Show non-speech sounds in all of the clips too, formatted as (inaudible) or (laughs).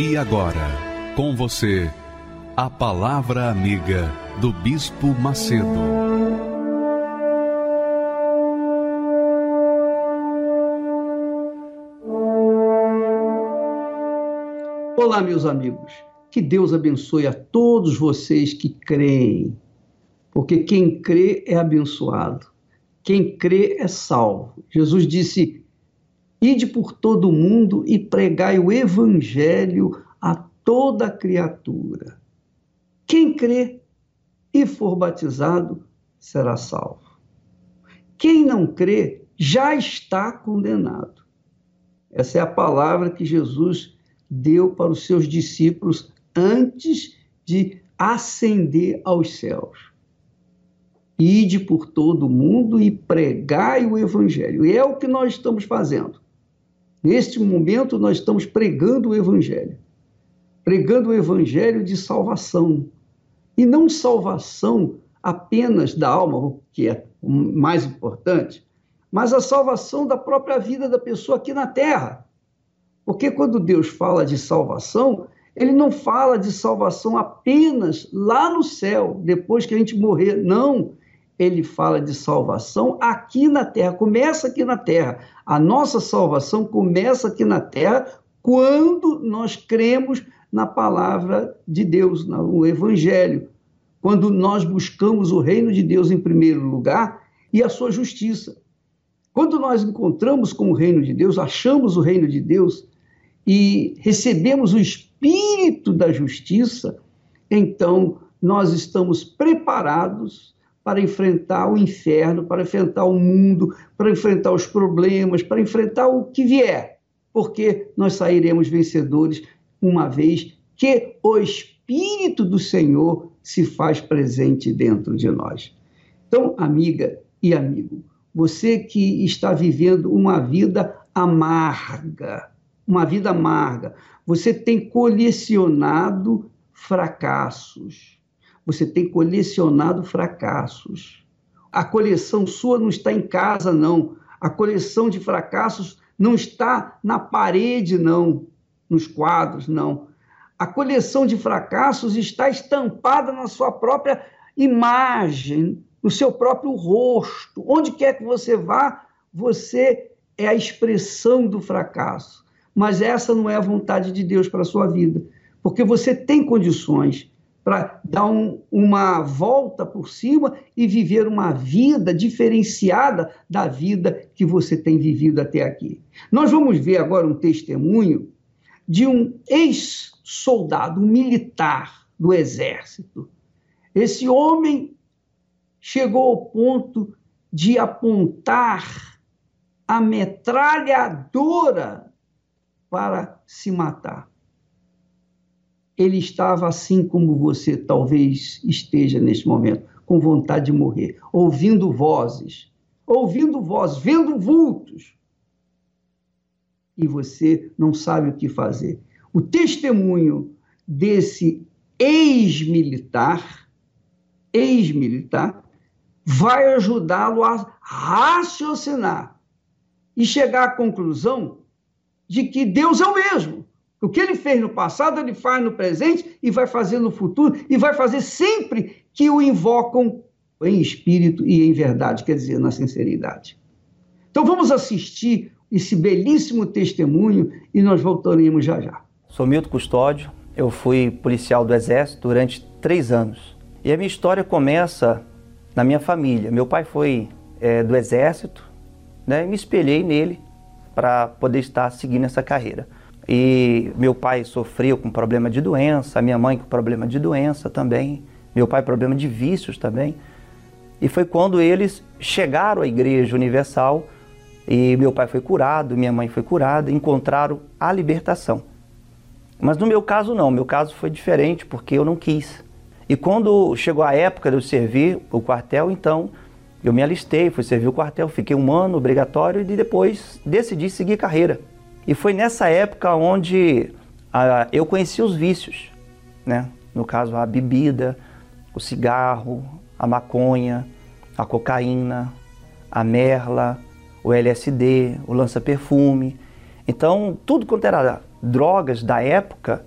E agora, com você, a Palavra Amiga do Bispo Macedo. Olá, meus amigos. Que Deus abençoe a todos vocês que creem, porque quem crê é abençoado, quem crê é salvo. Jesus disse: Ide por todo o mundo e pregai o evangelho a toda criatura. Quem crê e for batizado será salvo. Quem não crê já está condenado. Essa é a palavra que Jesus deu para os seus discípulos antes de ascender aos céus. Ide por todo o mundo e pregai o evangelho. E é o que nós estamos fazendo. Neste momento, nós estamos pregando o Evangelho. Pregando o Evangelho de salvação. E não salvação apenas da alma, que é o mais importante, mas a salvação da própria vida da pessoa aqui na terra. Porque quando Deus fala de salvação, ele não fala de salvação apenas lá no céu, depois que a gente morrer. Não ele fala de salvação aqui na terra, começa aqui na terra. A nossa salvação começa aqui na terra quando nós cremos na palavra de Deus, no Evangelho. Quando nós buscamos o reino de Deus em primeiro lugar e a sua justiça. Quando nós encontramos com o reino de Deus, achamos o reino de Deus e recebemos o espírito da justiça, então nós estamos preparados para enfrentar o inferno, para enfrentar o mundo, para enfrentar os problemas, para enfrentar o que vier, porque nós sairemos vencedores uma vez que o Espírito do Senhor se faz presente dentro de nós. Então, amiga e amigo, você que está vivendo uma vida amarga, uma vida amarga, você tem colecionado fracassos você tem colecionado fracassos. A coleção sua não está em casa, não. A coleção de fracassos não está na parede, não. Nos quadros, não. A coleção de fracassos está estampada na sua própria imagem, no seu próprio rosto. Onde quer que você vá, você é a expressão do fracasso. Mas essa não é a vontade de Deus para a sua vida, porque você tem condições para dar um, uma volta por cima e viver uma vida diferenciada da vida que você tem vivido até aqui. Nós vamos ver agora um testemunho de um ex-soldado, um militar do exército. Esse homem chegou ao ponto de apontar a metralhadora para se matar ele estava assim como você talvez esteja neste momento, com vontade de morrer, ouvindo vozes, ouvindo vozes, vendo vultos. E você não sabe o que fazer. O testemunho desse ex-militar, ex-militar, vai ajudá-lo a raciocinar e chegar à conclusão de que Deus é o mesmo o que ele fez no passado, ele faz no presente e vai fazer no futuro, e vai fazer sempre que o invocam em espírito e em verdade, quer dizer, na sinceridade. Então vamos assistir esse belíssimo testemunho e nós voltaremos já já. Sou Milton Custódio, eu fui policial do Exército durante três anos. E a minha história começa na minha família. Meu pai foi é, do Exército, né, e me espelhei nele para poder estar seguindo essa carreira. E meu pai sofreu com problema de doença, minha mãe com problema de doença também, meu pai problema de vícios também. E foi quando eles chegaram à Igreja Universal E meu pai foi curado, minha mãe foi curada, encontraram a libertação. Mas no meu caso não, meu caso foi diferente porque eu não quis. E quando chegou a época de eu servir o quartel, então eu me alistei, fui servir o quartel, fiquei um ano obrigatório e depois decidi seguir carreira. E foi nessa época onde ah, eu conheci os vícios, né? No caso, a bebida, o cigarro, a maconha, a cocaína, a merla, o LSD, o lança-perfume. Então, tudo quanto era drogas da época,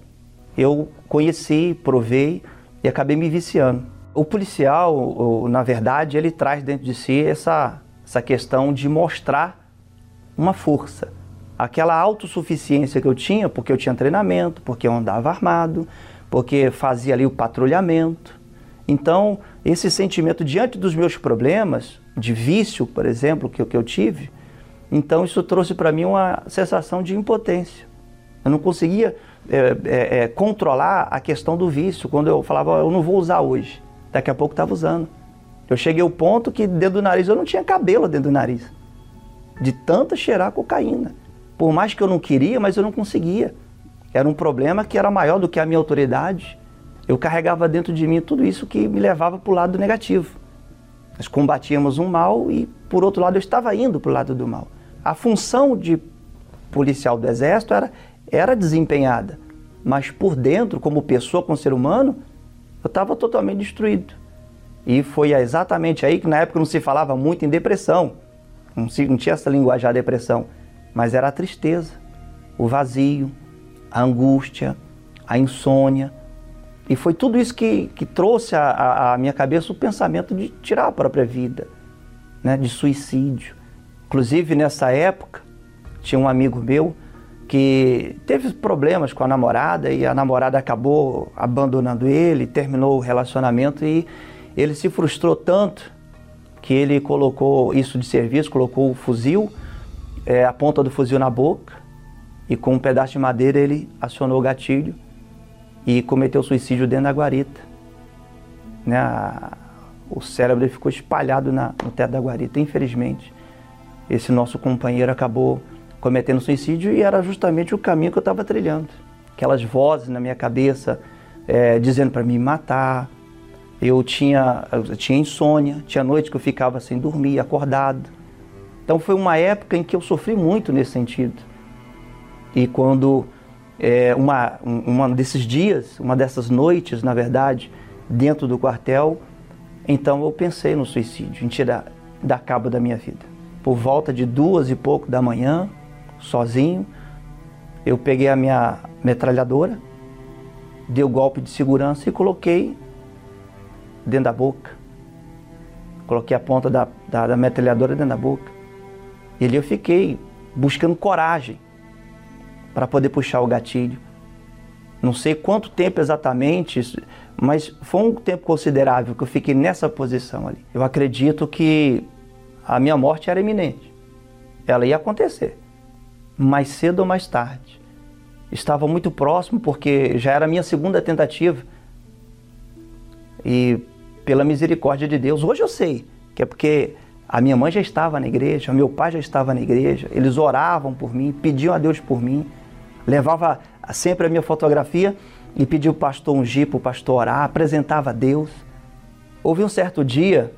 eu conheci, provei e acabei me viciando. O policial, na verdade, ele traz dentro de si essa, essa questão de mostrar uma força. Aquela autossuficiência que eu tinha, porque eu tinha treinamento, porque eu andava armado, porque fazia ali o patrulhamento. Então, esse sentimento diante dos meus problemas, de vício, por exemplo, que, que eu tive, então isso trouxe para mim uma sensação de impotência. Eu não conseguia é, é, é, controlar a questão do vício. Quando eu falava, eu não vou usar hoje, daqui a pouco estava usando. Eu cheguei ao ponto que dentro do nariz eu não tinha cabelo dentro do nariz, de tanto cheirar cocaína. Por mais que eu não queria, mas eu não conseguia. Era um problema que era maior do que a minha autoridade. Eu carregava dentro de mim tudo isso que me levava para o lado negativo. Nós combatíamos um mal e, por outro lado, eu estava indo para o lado do mal. A função de policial do Exército era era desempenhada, mas por dentro, como pessoa, como ser humano, eu estava totalmente destruído. E foi exatamente aí que na época não se falava muito em depressão, não, se, não tinha essa linguagem da depressão, mas era a tristeza, o vazio, a angústia, a insônia. E foi tudo isso que, que trouxe à, minha cabeça o pensamento de tirar a própria vida, né, de suicídio. Inclusive nessa época, tinha um amigo meu que teve problemas com a namorada e a namorada acabou abandonando ele, terminou o relacionamento e ele se frustrou tanto que ele colocou isso de serviço, colocou o fuzil, é, a ponta do fuzil na boca e com um pedaço de madeira ele acionou o gatilho e cometeu suicídio dentro da guarita. Né? o cérebro ficou espalhado na, no teto da guarita. Infelizmente, esse nosso companheiro acabou cometendo suicídio e era justamente o caminho que eu estava trilhando. Aquelas vozes na minha cabeça é, dizendo para me matar. Eu tinha, eu tinha insônia, tinha noites que eu ficava sem dormir, acordado. Então foi uma época em que eu sofri muito nesse sentido. E quando é, uma, uma desses dias, uma dessas noites, na verdade, dentro do quartel, então eu pensei no suicídio, em tirar da cabo da minha vida. Por volta de duas e pouco da manhã, sozinho. Eu peguei a minha metralhadora, dei o golpe de segurança e coloquei dentro da boca. Coloquei a ponta da, da, da metralhadora dentro da boca. E ali eu fiquei buscando coragem para poder puxar o gatilho. Não sei quanto tempo exatamente, mas foi um tempo considerável que eu fiquei nessa posição ali. Eu acredito que a minha morte era iminente. Ela ia acontecer mais cedo ou mais tarde. Estava muito próximo porque já era a minha segunda tentativa. E pela misericórdia de Deus, hoje eu sei que é porque a minha mãe já estava na igreja, meu pai já estava na igreja, eles oravam por mim, pediam a Deus por mim, levava sempre a minha fotografia e pedia o pastor ungir para o pastor orar, apresentava a Deus. Houve um certo dia,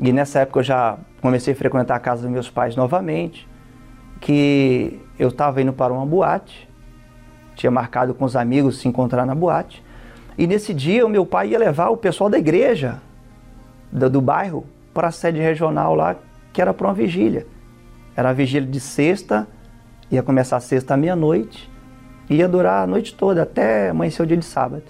e nessa época eu já comecei a frequentar a casa dos meus pais novamente, que eu estava indo para uma boate, tinha marcado com os amigos se encontrar na boate, e nesse dia o meu pai ia levar o pessoal da igreja do, do bairro para a sede regional lá, que era para uma vigília. Era a vigília de sexta, ia começar sexta à meia-noite, ia durar a noite toda, até amanhecer o dia de sábado.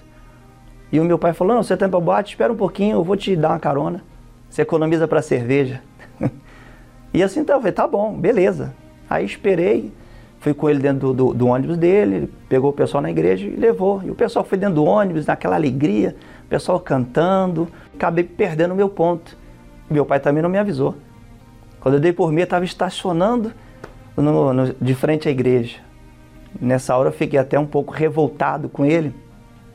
E o meu pai falou, não, você indo para a boate, espera um pouquinho, eu vou te dar uma carona. Você economiza para cerveja. (laughs) e assim, então, eu falei, tá bom, beleza. Aí esperei, fui com ele dentro do, do, do, ônibus dele, pegou o pessoal na igreja e levou. E o pessoal foi dentro do ônibus, naquela alegria, o pessoal cantando. Acabei perdendo o meu ponto. Meu pai também não me avisou. Quando eu dei por mim, estava estacionando no, no, de frente à igreja. Nessa hora eu fiquei até um pouco revoltado com ele.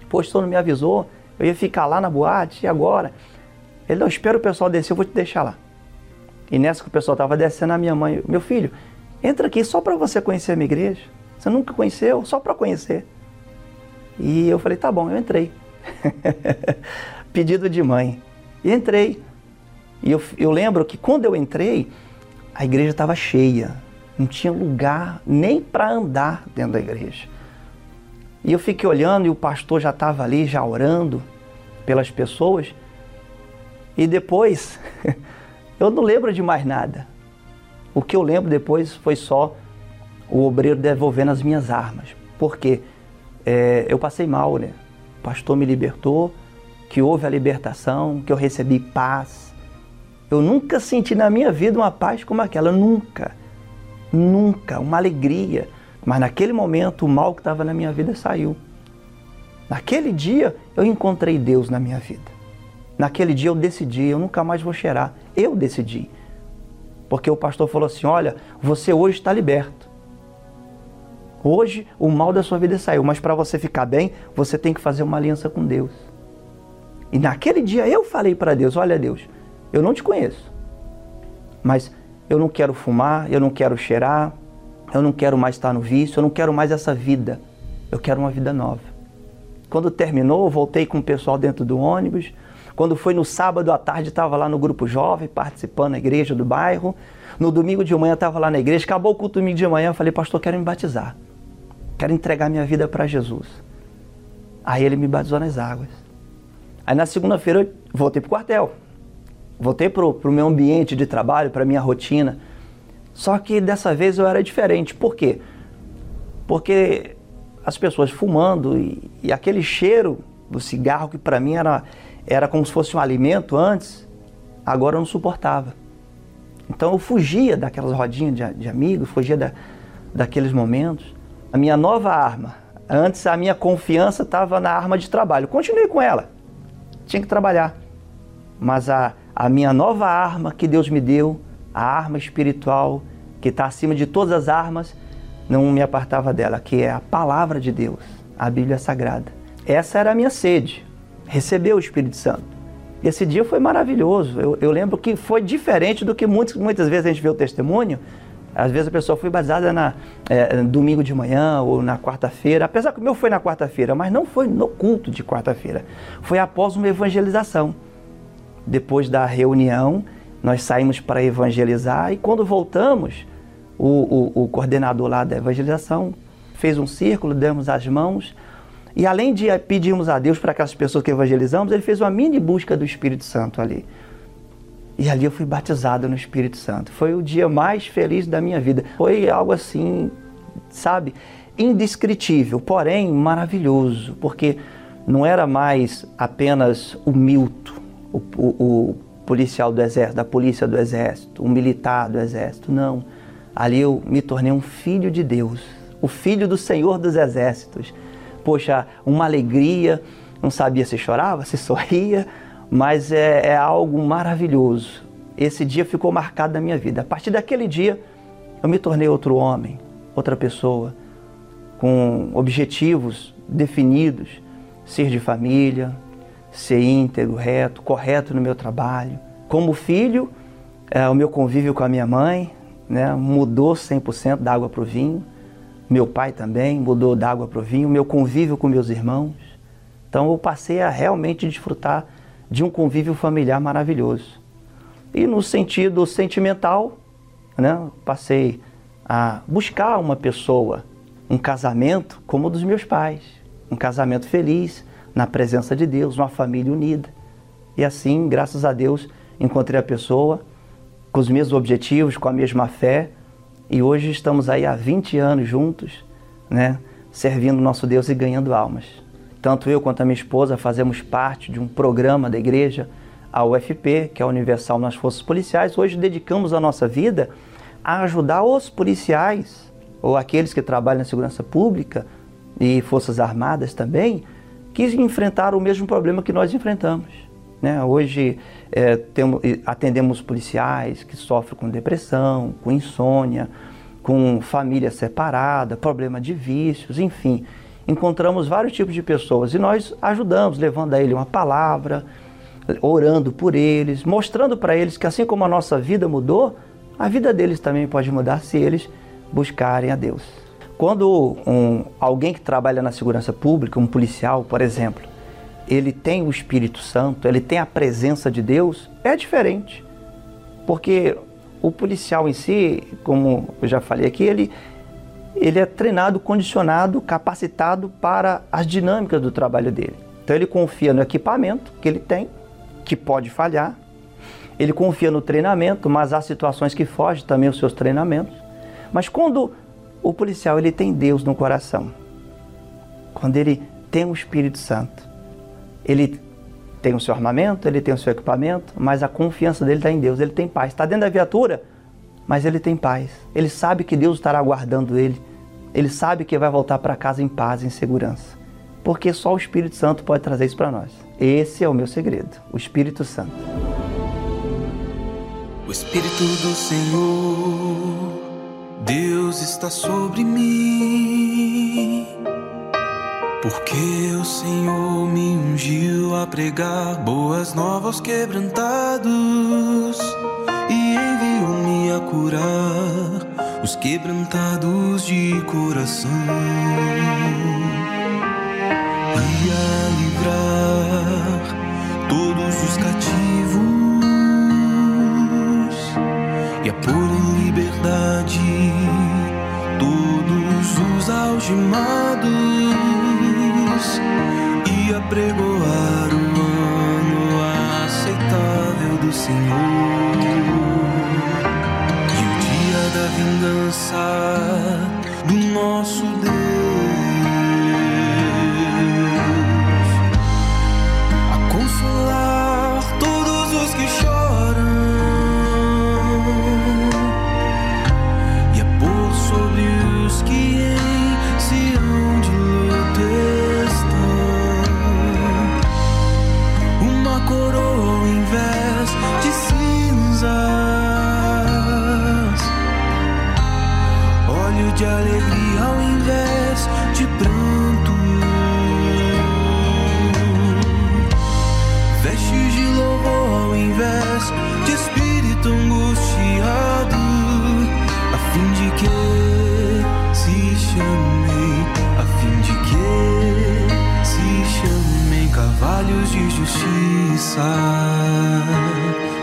Poxa, não me avisou, eu ia ficar lá na boate, e agora? Ele, não, espera o pessoal descer, eu vou te deixar lá. E nessa que o pessoal estava descendo, a minha mãe, meu filho, Entra aqui só para você conhecer a minha igreja. Você nunca conheceu, só para conhecer. E eu falei, tá bom, eu entrei. (laughs) Pedido de mãe. E entrei. E eu, eu lembro que quando eu entrei, a igreja estava cheia. Não tinha lugar nem para andar dentro da igreja. E eu fiquei olhando e o pastor já estava ali, já orando pelas pessoas. E depois, (laughs) eu não lembro de mais nada. O que eu lembro depois foi só o obreiro devolvendo as minhas armas. Porque é, eu passei mal, né? O pastor me libertou, que houve a libertação, que eu recebi paz. Eu nunca senti na minha vida uma paz como aquela, nunca. Nunca, uma alegria. Mas naquele momento o mal que estava na minha vida saiu. Naquele dia eu encontrei Deus na minha vida. Naquele dia eu decidi, eu nunca mais vou cheirar. Eu decidi. Porque o pastor falou assim: olha, você hoje está liberto. Hoje o mal da sua vida saiu, mas para você ficar bem, você tem que fazer uma aliança com Deus. E naquele dia eu falei para Deus: olha, Deus, eu não te conheço, mas eu não quero fumar, eu não quero cheirar, eu não quero mais estar no vício, eu não quero mais essa vida. Eu quero uma vida nova. Quando terminou, voltei com o pessoal dentro do ônibus. Quando foi no sábado à tarde, estava lá no grupo jovem, participando da igreja do bairro. No domingo de manhã, estava lá na igreja. Acabou o culto domingo de manhã, eu falei, pastor, quero me batizar. Quero entregar minha vida para Jesus. Aí ele me batizou nas águas. Aí na segunda-feira, eu voltei para o quartel. Voltei para o meu ambiente de trabalho, para minha rotina. Só que dessa vez eu era diferente. Por quê? Porque as pessoas fumando e, e aquele cheiro do cigarro que para mim era, era como se fosse um alimento antes, agora eu não suportava. Então eu fugia daquelas rodinhas de, de amigos, fugia da, daqueles momentos. A minha nova arma, antes a minha confiança estava na arma de trabalho. Continuei com ela, tinha que trabalhar. Mas a, a minha nova arma que Deus me deu a arma espiritual que está acima de todas as armas, não me apartava dela, que é a palavra de Deus, a Bíblia Sagrada. Essa era a minha sede, receber o Espírito Santo. Esse dia foi maravilhoso. Eu, eu lembro que foi diferente do que muitas, muitas vezes a gente vê o testemunho. Às vezes a pessoa foi batizada na é, domingo de manhã ou na quarta-feira. Apesar que o meu foi na quarta-feira, mas não foi no culto de quarta-feira. Foi após uma evangelização. Depois da reunião, nós saímos para evangelizar e quando voltamos, o, o, o, coordenador lá da evangelização fez um círculo, demos as mãos e além de pedirmos a Deus para aquelas pessoas que evangelizamos, ele fez uma mini busca do Espírito Santo ali. E ali eu fui batizado no Espírito Santo. Foi o dia mais feliz da minha vida. Foi algo assim, sabe, indescritível, porém maravilhoso, porque não era mais apenas o Milton, o, o, policial do exército, da polícia do exército, um militar do exército, não. Ali eu me tornei um filho de Deus, o filho do Senhor dos exércitos. Poxa, uma alegria, não sabia se chorava, se (laughs) sorria, mas é, é algo maravilhoso. Esse dia ficou marcado na minha vida. A partir daquele dia, eu me tornei outro homem, outra pessoa, com objetivos definidos, ser de família, ser íntegro, reto, correto no meu trabalho. Como filho, é, o meu convívio com a minha mãe né, mudou 100% da água para o vinho. Meu pai também mudou da água para o vinho. Meu convívio com meus irmãos. Então eu passei a realmente desfrutar de um convívio familiar maravilhoso. E no sentido sentimental, né, passei a buscar uma pessoa, um casamento como o dos meus pais, um casamento feliz, na presença de Deus, uma família unida. E assim, graças a Deus, encontrei a pessoa com os mesmos objetivos, com a mesma fé. E hoje estamos aí há 20 anos juntos, né, servindo nosso Deus e ganhando almas. Tanto eu quanto a minha esposa fazemos parte de um programa da igreja, a UFP, que é a Universal nas Forças Policiais. Hoje dedicamos a nossa vida a ajudar os policiais ou aqueles que trabalham na segurança pública e Forças Armadas também que enfrentaram o mesmo problema que nós enfrentamos. Né? Hoje é, temos, atendemos policiais que sofrem com depressão, com insônia, com família separada, problema de vícios, enfim. Encontramos vários tipos de pessoas e nós ajudamos, levando a ele uma palavra, orando por eles, mostrando para eles que assim como a nossa vida mudou, a vida deles também pode mudar se eles buscarem a Deus. Quando um, alguém que trabalha na segurança pública, um policial, por exemplo, ele tem o Espírito Santo, ele tem a presença de Deus, é diferente. Porque o policial em si, como eu já falei aqui, ele, ele é treinado, condicionado, capacitado para as dinâmicas do trabalho dele. Então ele confia no equipamento que ele tem, que pode falhar. Ele confia no treinamento, mas há situações que fogem também os seus treinamentos. Mas quando o policial ele tem Deus no coração, quando ele tem o Espírito Santo, ele tem o seu armamento, ele tem o seu equipamento, mas a confiança dele está em Deus. Ele tem paz. Está dentro da viatura, mas ele tem paz. Ele sabe que Deus estará guardando ele. Ele sabe que vai voltar para casa em paz, em segurança. Porque só o Espírito Santo pode trazer isso para nós. Esse é o meu segredo, o Espírito Santo. O Espírito do Senhor, Deus está sobre mim porque o Senhor me ungiu a pregar boas novas quebrantados e enviou-me a curar os quebrantados de coração e a livrar todos os cativos e a pôr em liberdade algemados apregoar o ano aceitável do Senhor. E o dia da vingança do nosso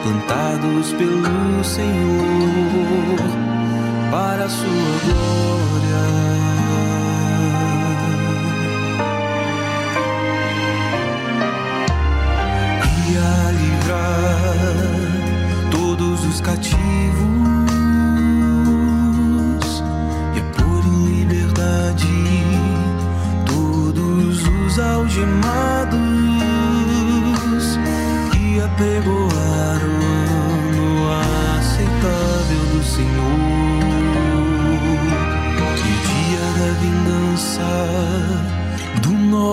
plantados pelo Senhor para a sua glória.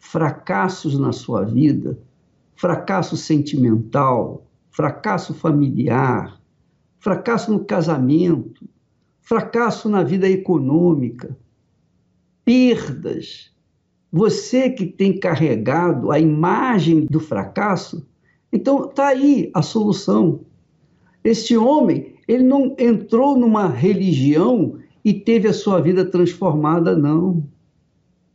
fracassos na sua vida, fracasso sentimental, fracasso familiar, fracasso no casamento, fracasso na vida econômica, perdas. Você que tem carregado a imagem do fracasso, então está aí a solução. Este homem, ele não entrou numa religião e teve a sua vida transformada, não.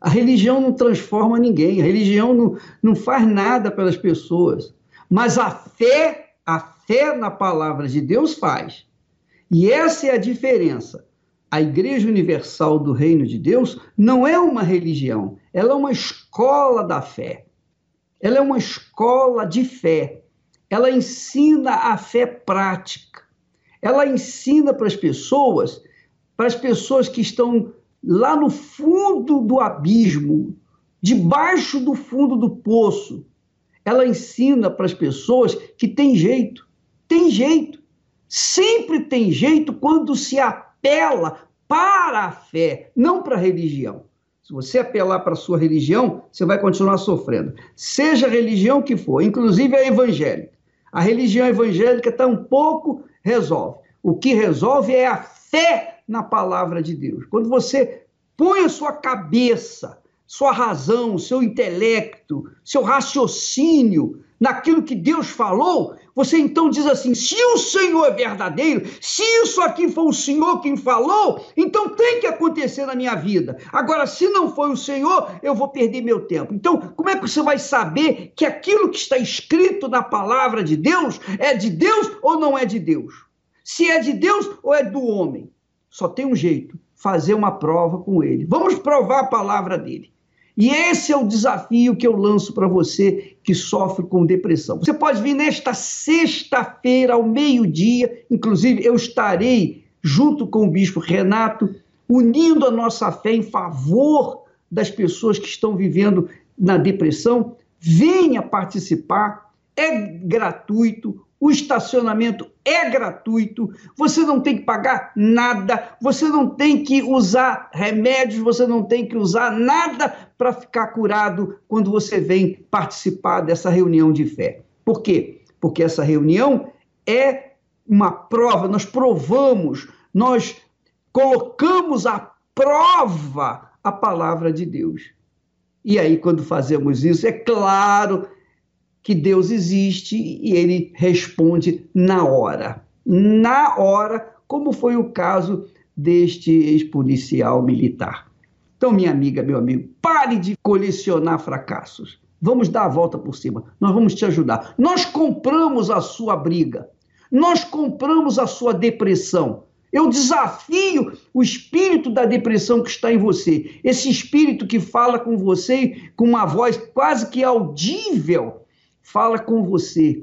A religião não transforma ninguém, a religião não, não faz nada pelas pessoas. Mas a fé, a fé na palavra de Deus faz. E essa é a diferença. A Igreja Universal do Reino de Deus não é uma religião, ela é uma escola da fé. Ela é uma escola de fé. Ela ensina a fé prática. Ela ensina para as pessoas, para as pessoas que estão lá no fundo do abismo, debaixo do fundo do poço. Ela ensina para as pessoas que tem jeito. Tem jeito. Sempre tem jeito quando se apela para a fé, não para a religião. Se você apelar para a sua religião, você vai continuar sofrendo. Seja a religião que for, inclusive a evangélica. A religião evangélica tampouco resolve. O que resolve é a fé na palavra de Deus. Quando você põe a sua cabeça, sua razão, seu intelecto, seu raciocínio naquilo que Deus falou, você então diz assim: se o Senhor é verdadeiro, se isso aqui foi o Senhor quem falou, então tem que acontecer na minha vida. Agora, se não foi o Senhor, eu vou perder meu tempo. Então, como é que você vai saber que aquilo que está escrito na palavra de Deus é de Deus ou não é de Deus? Se é de Deus ou é do homem? Só tem um jeito: fazer uma prova com ele. Vamos provar a palavra dele. E esse é o desafio que eu lanço para você que sofre com depressão. Você pode vir nesta sexta-feira, ao meio-dia, inclusive eu estarei junto com o bispo Renato, unindo a nossa fé em favor das pessoas que estão vivendo na depressão. Venha participar, é gratuito, o estacionamento é gratuito, você não tem que pagar nada, você não tem que usar remédios, você não tem que usar nada para ficar curado quando você vem participar dessa reunião de fé. Por quê? Porque essa reunião é uma prova, nós provamos, nós colocamos à prova a palavra de Deus. E aí, quando fazemos isso, é claro que Deus existe e ele responde na hora. Na hora, como foi o caso deste ex-policial militar. Então, minha amiga, meu amigo, pare de colecionar fracassos. Vamos dar a volta por cima. Nós vamos te ajudar. Nós compramos a sua briga. Nós compramos a sua depressão. Eu desafio o espírito da depressão que está em você. Esse espírito que fala com você com uma voz quase que audível fala com você.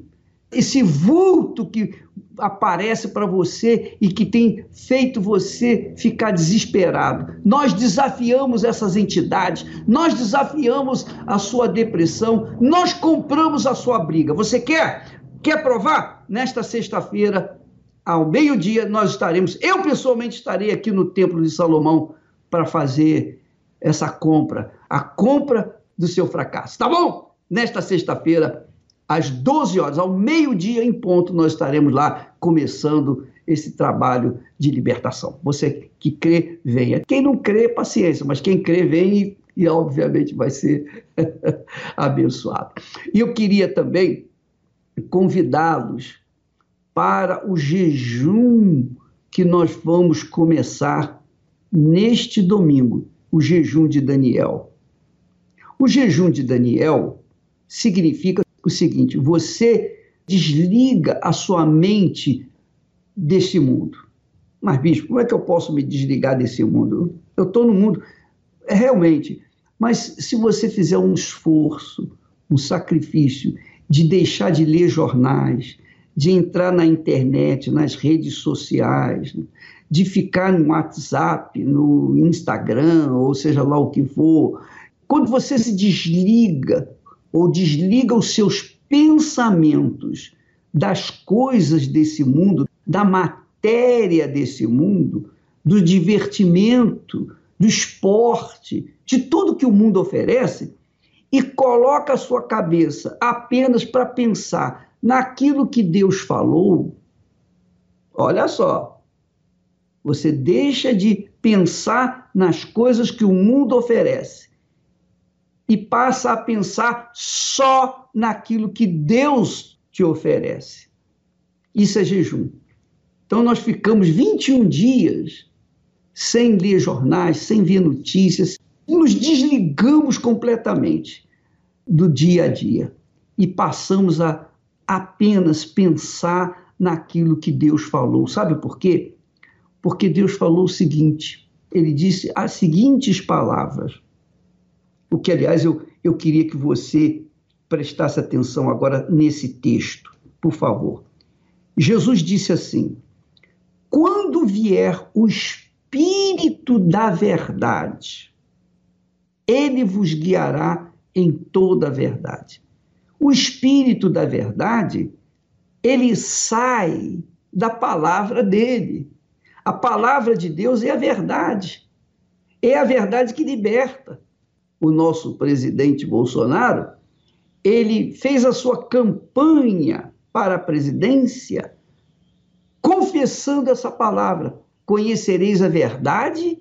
Esse vulto que aparece para você e que tem feito você ficar desesperado. Nós desafiamos essas entidades, nós desafiamos a sua depressão, nós compramos a sua briga. Você quer? Quer provar? Nesta sexta-feira, ao meio-dia, nós estaremos, eu pessoalmente estarei aqui no Templo de Salomão para fazer essa compra, a compra do seu fracasso. Tá bom? Nesta sexta-feira, às 12 horas, ao meio-dia em ponto, nós estaremos lá começando esse trabalho de libertação. Você que crê, venha. Quem não crê, paciência, mas quem crê, vem e, e obviamente vai ser (laughs) abençoado. E eu queria também convidá-los para o jejum que nós vamos começar neste domingo, o jejum de Daniel. O jejum de Daniel significa o seguinte: você desliga a sua mente desse mundo. Mas, bispo, como é que eu posso me desligar desse mundo? Eu estou no mundo. É, realmente. Mas se você fizer um esforço, um sacrifício de deixar de ler jornais, de entrar na internet, nas redes sociais, de ficar no WhatsApp, no Instagram, ou seja lá o que for, quando você se desliga ou desliga os seus pensamentos das coisas desse mundo, da matéria desse mundo, do divertimento, do esporte, de tudo que o mundo oferece, e coloca a sua cabeça apenas para pensar naquilo que Deus falou, olha só, você deixa de pensar nas coisas que o mundo oferece e passa a pensar só naquilo que Deus te oferece. Isso é jejum. Então nós ficamos 21 dias sem ler jornais, sem ver notícias, nos desligamos completamente do dia a dia e passamos a apenas pensar naquilo que Deus falou. Sabe por quê? Porque Deus falou o seguinte: ele disse as seguintes palavras. O que, aliás, eu, eu queria que você prestasse atenção agora nesse texto, por favor. Jesus disse assim: quando vier o Espírito da Verdade, ele vos guiará em toda a verdade. O Espírito da Verdade, ele sai da palavra dele. A palavra de Deus é a verdade. É a verdade que liberta. O nosso presidente Bolsonaro, ele fez a sua campanha para a presidência confessando essa palavra: conhecereis a verdade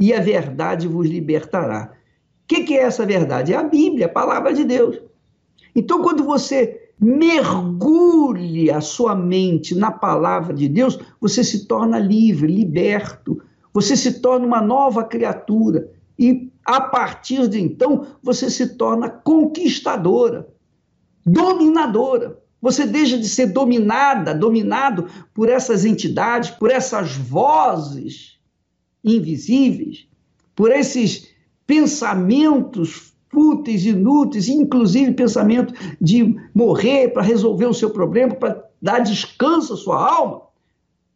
e a verdade vos libertará. O que, que é essa verdade? É a Bíblia, a palavra de Deus. Então, quando você mergulha a sua mente na palavra de Deus, você se torna livre, liberto, você se torna uma nova criatura. E a partir de então, você se torna conquistadora, dominadora. Você deixa de ser dominada, dominado por essas entidades, por essas vozes invisíveis, por esses pensamentos fúteis, inúteis, inclusive pensamento de morrer para resolver o seu problema, para dar descanso à sua alma.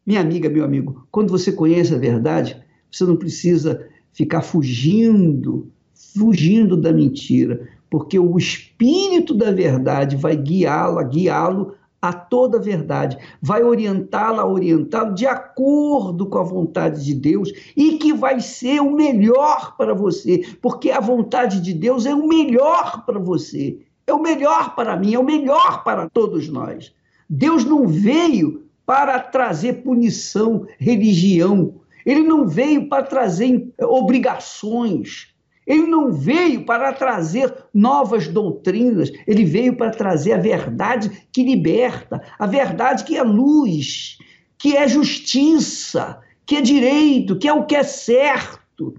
Minha amiga, meu amigo, quando você conhece a verdade, você não precisa ficar fugindo, fugindo da mentira porque o Espírito da Verdade vai guiá-la, guiá-lo a toda a verdade, vai orientá-la, orientá-lo de acordo com a vontade de Deus e que vai ser o melhor para você, porque a vontade de Deus é o melhor para você, é o melhor para mim, é o melhor para todos nós. Deus não veio para trazer punição, religião, ele não veio para trazer obrigações, ele não veio para trazer novas doutrinas, ele veio para trazer a verdade que liberta, a verdade que é luz, que é justiça, que é direito, que é o que é certo.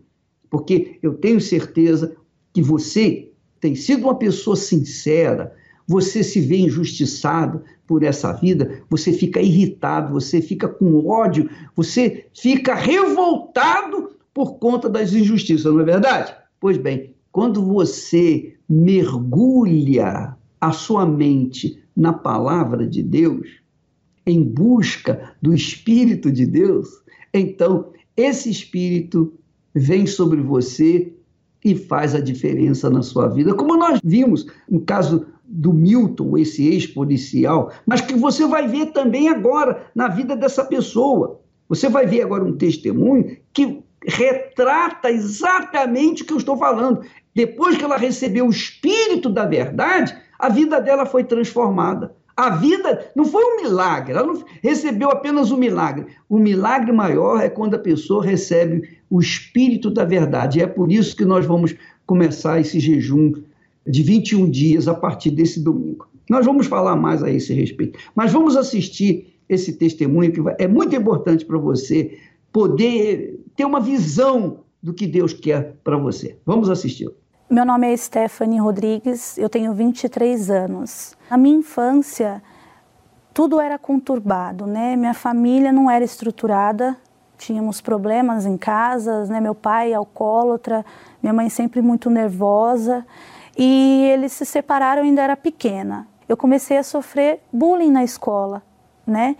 Porque eu tenho certeza que você tem sido uma pessoa sincera, você se vê injustiçado por essa vida, você fica irritado, você fica com ódio, você fica revoltado por conta das injustiças, não é verdade? Pois bem, quando você mergulha a sua mente na palavra de Deus, em busca do Espírito de Deus, então esse Espírito vem sobre você e faz a diferença na sua vida. Como nós vimos no caso do Milton, esse ex-policial, mas que você vai ver também agora na vida dessa pessoa. Você vai ver agora um testemunho que retrata exatamente o que eu estou falando. Depois que ela recebeu o espírito da verdade, a vida dela foi transformada. A vida não foi um milagre, ela não recebeu apenas um milagre. O milagre maior é quando a pessoa recebe o espírito da verdade. E é por isso que nós vamos começar esse jejum de 21 dias a partir desse domingo. Nós vamos falar mais a esse respeito. Mas vamos assistir esse testemunho que é muito importante para você poder ter uma visão do que Deus quer para você. Vamos assistir. Meu nome é Stephanie Rodrigues, eu tenho 23 anos. Na minha infância, tudo era conturbado, né? Minha família não era estruturada, tínhamos problemas em casa, né? Meu pai alcoólatra, minha mãe sempre muito nervosa e eles se separaram ainda era pequena. Eu comecei a sofrer bullying na escola, né?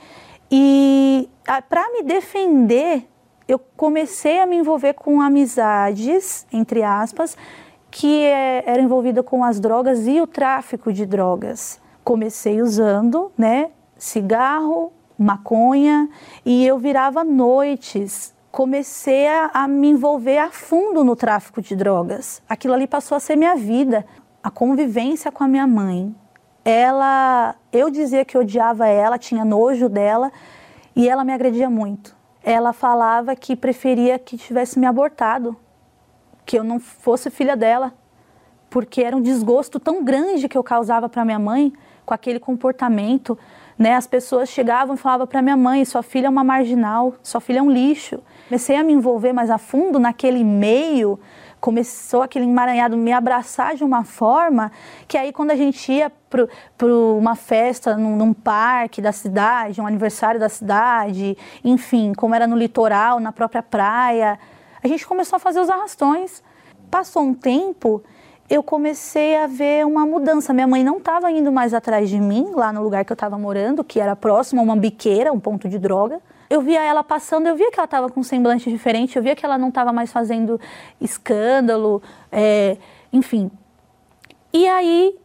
E para me defender, eu comecei a me envolver com amizades, entre aspas, que é, era envolvida com as drogas e o tráfico de drogas. Comecei usando, né, cigarro, maconha e eu virava noites. Comecei a, a me envolver a fundo no tráfico de drogas. Aquilo ali passou a ser minha vida. A convivência com a minha mãe, ela, eu dizia que odiava ela, tinha nojo dela e ela me agredia muito. Ela falava que preferia que tivesse me abortado, que eu não fosse filha dela, porque era um desgosto tão grande que eu causava para minha mãe com aquele comportamento, Né? As pessoas chegavam e falavam para minha mãe: sua filha é uma marginal, sua filha é um lixo. Comecei a me envolver mais a fundo naquele meio, começou aquele emaranhado me abraçar de uma forma que aí quando a gente ia para uma festa num, num, parque da cidade, um aniversário da cidade, enfim, como era no litoral, na própria praia, a gente começou a fazer os arrastões. Passou um tempo, eu comecei a ver uma mudança. Minha mãe não estava indo mais atrás de mim, lá no lugar que eu estava morando, que era próximo a uma biqueira, um ponto de droga. Eu via ela passando, eu via que ela estava com um semblante diferente, eu via que ela não estava mais fazendo escândalo, é, enfim. E aí,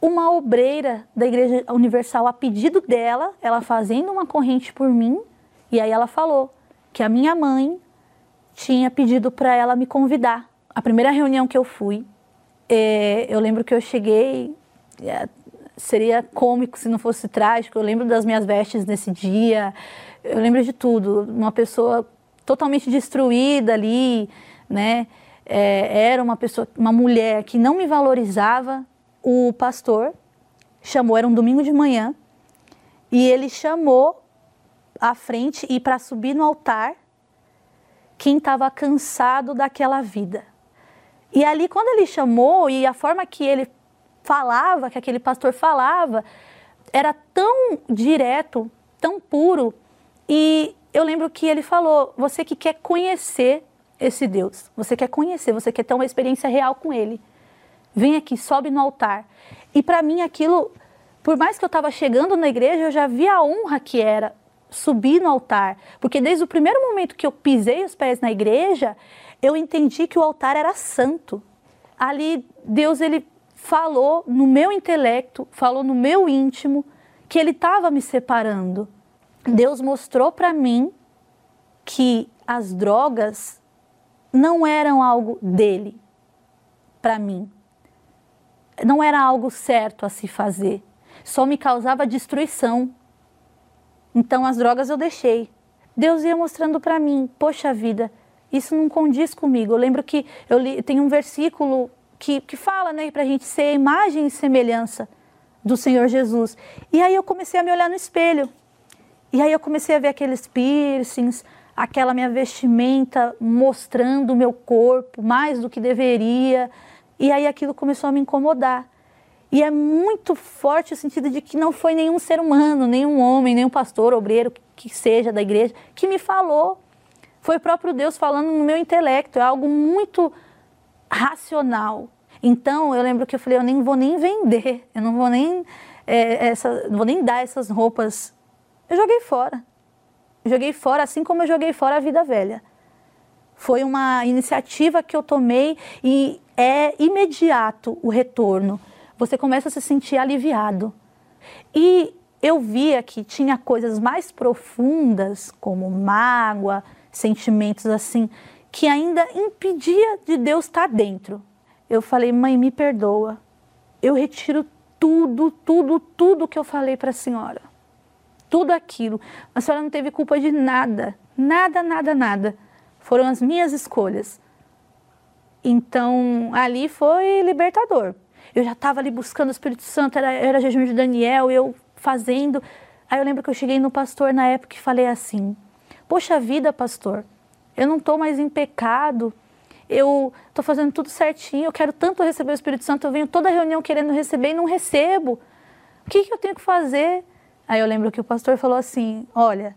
uma obreira da Igreja Universal, a pedido dela, ela fazendo uma corrente por mim, e aí ela falou que a minha mãe tinha pedido para ela me convidar. A primeira reunião que eu fui, é, eu lembro que eu cheguei, é, seria cômico se não fosse trágico. Eu lembro das minhas vestes nesse dia, eu lembro de tudo. Uma pessoa totalmente destruída ali, né? É, era uma pessoa, uma mulher que não me valorizava. O pastor chamou, era um domingo de manhã, e ele chamou à frente e para subir no altar quem estava cansado daquela vida. E ali, quando ele chamou, e a forma que ele falava, que aquele pastor falava, era tão direto, tão puro. E eu lembro que ele falou: você que quer conhecer esse Deus, você quer conhecer, você quer ter uma experiência real com ele, vem aqui, sobe no altar. E para mim aquilo, por mais que eu estava chegando na igreja, eu já vi a honra que era subir no altar, porque desde o primeiro momento que eu pisei os pés na igreja, eu entendi que o altar era santo. Ali Deus ele falou no meu intelecto, falou no meu íntimo que ele estava me separando. Deus mostrou para mim que as drogas não eram algo dele para mim. Não era algo certo a se fazer. Só me causava destruição. Então as drogas eu deixei. Deus ia mostrando para mim, poxa vida, isso não condiz comigo. Eu lembro que eu li, tem um versículo que, que fala, né, para a gente ser a imagem e semelhança do Senhor Jesus. E aí eu comecei a me olhar no espelho. E aí eu comecei a ver aqueles piercings, aquela minha vestimenta mostrando o meu corpo mais do que deveria. E aí aquilo começou a me incomodar. E é muito forte o sentido de que não foi nenhum ser humano, nenhum homem, nenhum pastor, obreiro, que seja da igreja, que me falou. Foi o próprio Deus falando no meu intelecto, é algo muito racional. Então eu lembro que eu falei, eu nem vou nem vender, eu não vou nem, é, essa, não vou nem dar essas roupas. Eu joguei fora. Joguei fora, assim como eu joguei fora a vida velha. Foi uma iniciativa que eu tomei e é imediato o retorno você começa a se sentir aliviado. E eu via que tinha coisas mais profundas, como mágoa, sentimentos assim, que ainda impedia de Deus estar dentro. Eu falei, mãe, me perdoa. Eu retiro tudo, tudo, tudo que eu falei para a senhora. Tudo aquilo. A senhora não teve culpa de nada. Nada, nada, nada. Foram as minhas escolhas. Então, ali foi libertador, eu já estava ali buscando o Espírito Santo, era, era jejum de Daniel, eu fazendo. Aí eu lembro que eu cheguei no pastor na época e falei assim: Poxa vida, pastor, eu não estou mais em pecado, eu estou fazendo tudo certinho, eu quero tanto receber o Espírito Santo, eu venho toda reunião querendo receber e não recebo. O que, que eu tenho que fazer? Aí eu lembro que o pastor falou assim: Olha,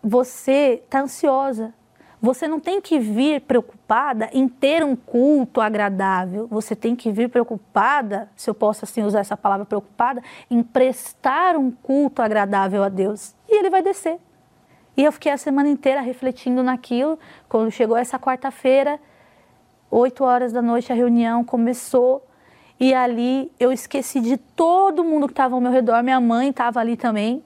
você está ansiosa, você não tem que vir preocupada em ter um culto agradável. Você tem que vir preocupada, se eu posso assim usar essa palavra preocupada, em prestar um culto agradável a Deus. E ele vai descer. E eu fiquei a semana inteira refletindo naquilo. Quando chegou essa quarta-feira, oito horas da noite, a reunião começou. E ali eu esqueci de todo mundo que estava ao meu redor. Minha mãe estava ali também.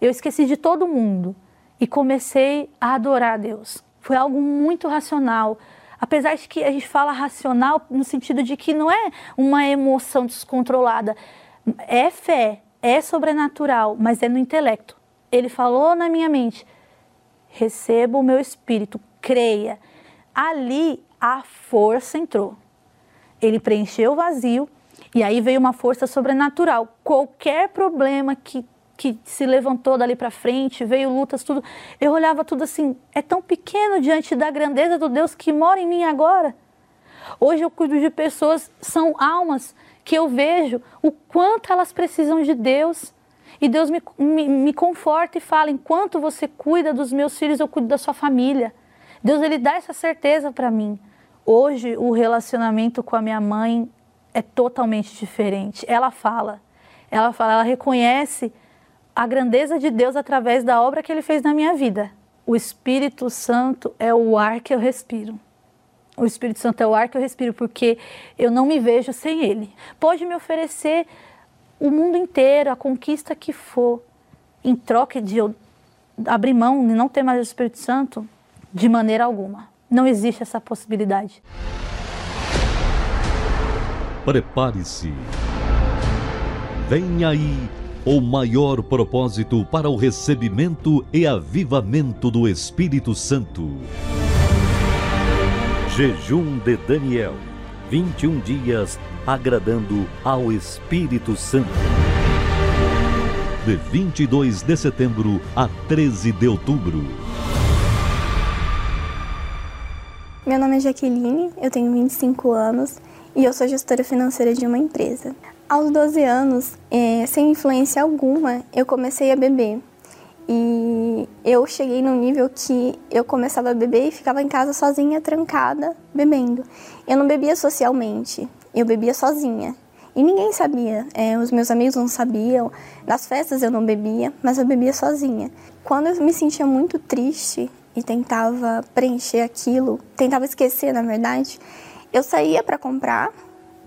Eu esqueci de todo mundo e comecei a adorar a Deus. Foi algo muito racional. Apesar de que a gente fala racional no sentido de que não é uma emoção descontrolada. É fé, é sobrenatural, mas é no intelecto. Ele falou na minha mente: receba o meu espírito, creia. Ali a força entrou. Ele preencheu o vazio e aí veio uma força sobrenatural. Qualquer problema que que se levantou dali para frente, veio lutas, tudo. Eu olhava tudo assim, é tão pequeno diante da grandeza do Deus que mora em mim agora. Hoje eu cuido de pessoas, são almas que eu vejo o quanto elas precisam de Deus. E Deus me, me, me conforta e fala: enquanto você cuida dos meus filhos, eu cuido da sua família. Deus ele dá essa certeza para mim. Hoje o relacionamento com a minha mãe é totalmente diferente. Ela fala, ela fala, ela reconhece a grandeza de Deus através da obra que ele fez na minha vida. O Espírito Santo é o ar que eu respiro. O Espírito Santo é o ar que eu respiro porque eu não me vejo sem ele. Pode me oferecer o mundo inteiro, a conquista que for, em troca de eu abrir mão e não ter mais o Espírito Santo, de maneira alguma. Não existe essa possibilidade. Prepare-se. Vem aí o maior propósito para o recebimento e avivamento do Espírito Santo. Jejum de Daniel. 21 dias agradando ao Espírito Santo. De 22 de setembro a 13 de outubro. Meu nome é Jaqueline, eu tenho 25 anos e eu sou gestora financeira de uma empresa. Aos 12 anos, é, sem influência alguma, eu comecei a beber. E eu cheguei num nível que eu começava a beber e ficava em casa sozinha, trancada, bebendo. Eu não bebia socialmente, eu bebia sozinha. E ninguém sabia, é, os meus amigos não sabiam, nas festas eu não bebia, mas eu bebia sozinha. Quando eu me sentia muito triste e tentava preencher aquilo, tentava esquecer, na verdade, eu saía para comprar,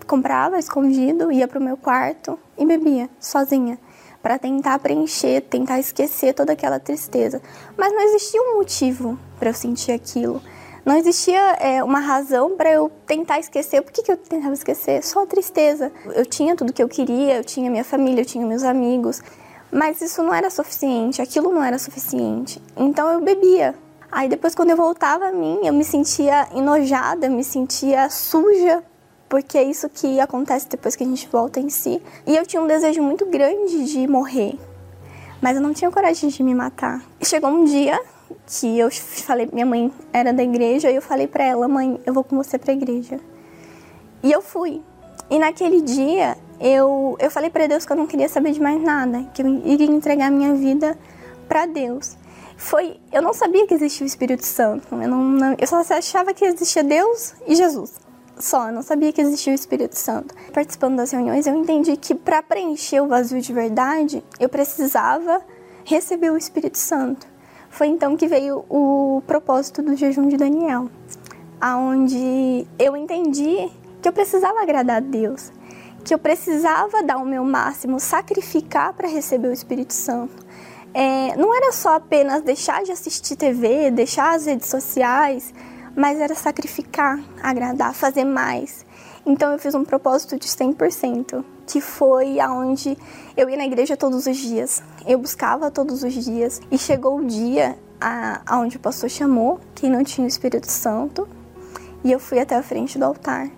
comprava escondido, ia para o meu quarto e bebia sozinha para tentar preencher, tentar esquecer toda aquela tristeza. Mas não existia um motivo para eu sentir aquilo. Não existia é, uma razão para eu tentar esquecer. Por que, que eu tentava esquecer? Só a tristeza. Eu tinha tudo que eu queria, eu tinha minha família, eu tinha meus amigos. Mas isso não era suficiente, aquilo não era suficiente. Então eu bebia. Aí depois, quando eu voltava a mim, eu me sentia enojada, eu me sentia suja, porque é isso que acontece depois que a gente volta em si. E eu tinha um desejo muito grande de morrer, mas eu não tinha coragem de me matar. Chegou um dia que eu falei, minha mãe era da igreja, e eu falei para ela, mãe, eu vou com você para a igreja. E eu fui. E naquele dia eu, eu falei para Deus que eu não queria saber de mais nada, que eu iria entregar minha vida para Deus. Foi, eu não sabia que existia o Espírito Santo. Eu, não, não, eu só achava que existia Deus e Jesus. Só, eu não sabia que existia o Espírito Santo. Participando das reuniões, eu entendi que para preencher o vazio de verdade, eu precisava receber o Espírito Santo. Foi então que veio o propósito do jejum de Daniel, aonde eu entendi que eu precisava agradar a Deus, que eu precisava dar o meu máximo, sacrificar para receber o Espírito Santo. É, não era só apenas deixar de assistir TV, deixar as redes sociais, mas era sacrificar, agradar, fazer mais. Então eu fiz um propósito de 100%, que foi aonde eu ia na igreja todos os dias. Eu buscava todos os dias e chegou o dia aonde o pastor chamou quem não tinha o Espírito Santo e eu fui até a frente do altar.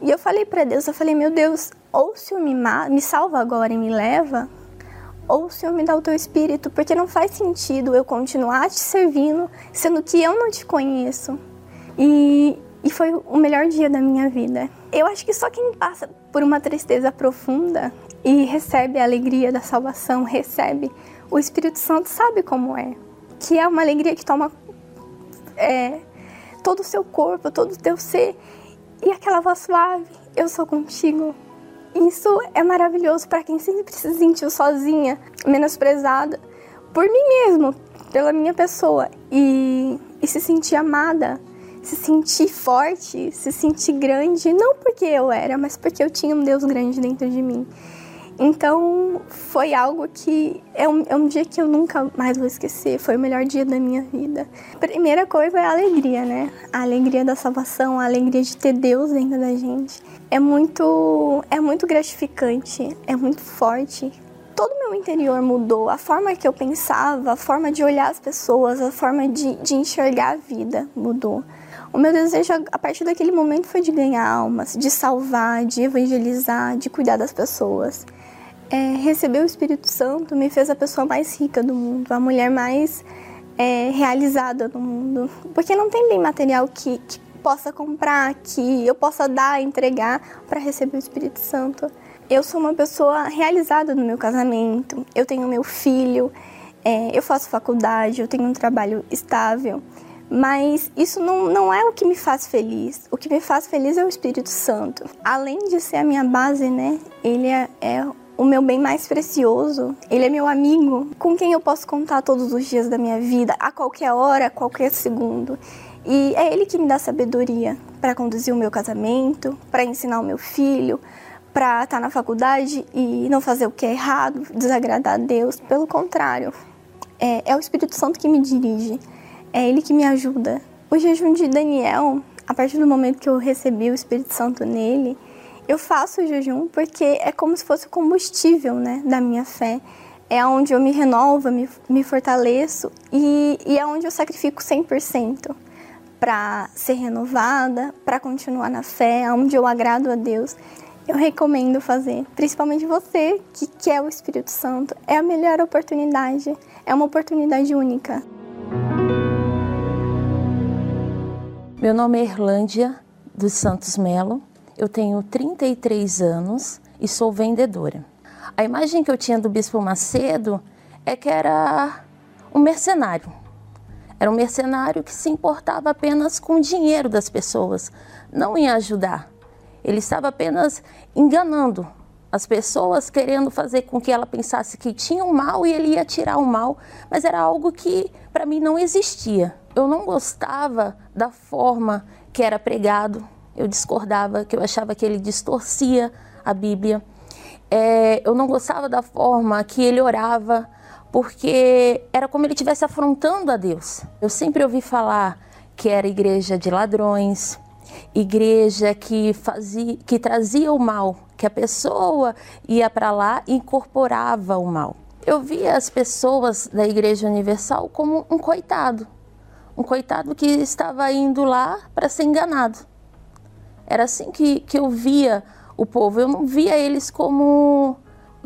E eu falei para Deus, eu falei: "Meu Deus, ou o Senhor me, me salva agora e me leva, ou o Senhor me dá o teu espírito, porque não faz sentido eu continuar te servindo, sendo que eu não te conheço. E, e foi o melhor dia da minha vida. Eu acho que só quem passa por uma tristeza profunda e recebe a alegria da salvação, recebe o Espírito Santo, sabe como é. Que é uma alegria que toma é, todo o seu corpo, todo o teu ser. E aquela voz suave, eu sou contigo. Isso é maravilhoso para quem sempre se sentiu sozinha, menosprezada por mim mesmo, pela minha pessoa. E, e se sentir amada se sentir forte, se sentir grande, não porque eu era, mas porque eu tinha um Deus grande dentro de mim. Então foi algo que é um, é um dia que eu nunca mais vou esquecer. Foi o melhor dia da minha vida. Primeira coisa é a alegria, né? A alegria da salvação, a alegria de ter Deus dentro da gente. É muito, é muito gratificante, é muito forte. Todo o meu interior mudou. A forma que eu pensava, a forma de olhar as pessoas, a forma de, de enxergar a vida mudou. O meu desejo a partir daquele momento foi de ganhar almas, de salvar, de evangelizar, de cuidar das pessoas. é, receber o Espírito Santo me fez a pessoa mais rica do mundo, a mulher mais é, realizada do mundo. Porque não tem bem material que, que possa comprar, que eu possa dar, entregar para receber o Espírito Santo. Eu sou uma pessoa realizada no meu casamento, eu tenho meu filho, é, eu faço faculdade, eu tenho um trabalho estável. Mas isso não, não é o que me faz feliz. O que me faz feliz é o Espírito Santo. Além de ser a minha base, né? Ele é, é o meu bem mais precioso. Ele é meu amigo, com quem eu posso contar todos os dias da minha vida, a qualquer hora, a qualquer segundo. E é ele que me dá sabedoria para conduzir o meu casamento, para ensinar o meu filho, para estar tá na faculdade e não fazer o que é errado, desagradar a Deus. Pelo contrário, é, é o Espírito Santo que me dirige, é ele que me ajuda. O jejum de Daniel, a partir do momento que eu recebi o Espírito Santo nele, eu faço o jejum porque é como se fosse o combustível né, da minha fé. É onde eu me renovo, me, me fortaleço e, e é onde eu sacrifico 100% para ser renovada, para continuar na fé, onde eu agrado a Deus. Eu recomendo fazer, principalmente você que quer o Espírito Santo. É a melhor oportunidade, é uma oportunidade única. Meu nome é Erlândia dos Santos Melo, eu tenho 33 anos e sou vendedora. A imagem que eu tinha do Bispo Macedo é que era um mercenário. Era um mercenário que se importava apenas com o dinheiro das pessoas, não em ajudar. Ele estava apenas enganando as pessoas, querendo fazer com que ela pensasse que tinha um mal e ele ia tirar o mal, mas era algo que para mim não existia. Eu não gostava da forma que era pregado, eu discordava, que eu achava que ele distorcia a Bíblia. É, eu não gostava da forma que ele orava, porque era como ele estivesse afrontando a Deus. Eu sempre ouvi falar que era igreja de ladrões, igreja que fazia, que trazia o mal, que a pessoa ia para lá e incorporava o mal. Eu via as pessoas da Igreja Universal como um coitado, um coitado que estava indo lá para ser enganado. Era assim que, que eu via o povo. Eu não via eles como,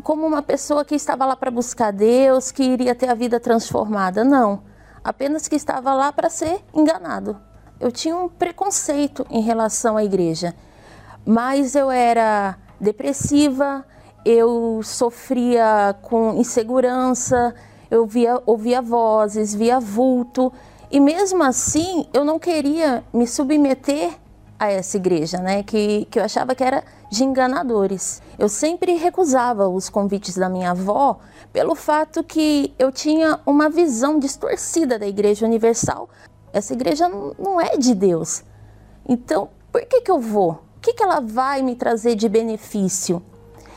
como uma pessoa que estava lá para buscar Deus, que iria ter a vida transformada. Não. Apenas que estava lá para ser enganado eu tinha um preconceito em relação à igreja, mas eu era depressiva, eu sofria com insegurança, eu via, ouvia vozes, via vulto, e mesmo assim eu não queria me submeter a essa igreja, né? Que, que eu achava que era de enganadores. Eu sempre recusava os convites da minha avó pelo fato que eu tinha uma visão distorcida da Igreja Universal essa igreja não é de Deus. Então, por que, que eu vou? O que, que ela vai me trazer de benefício?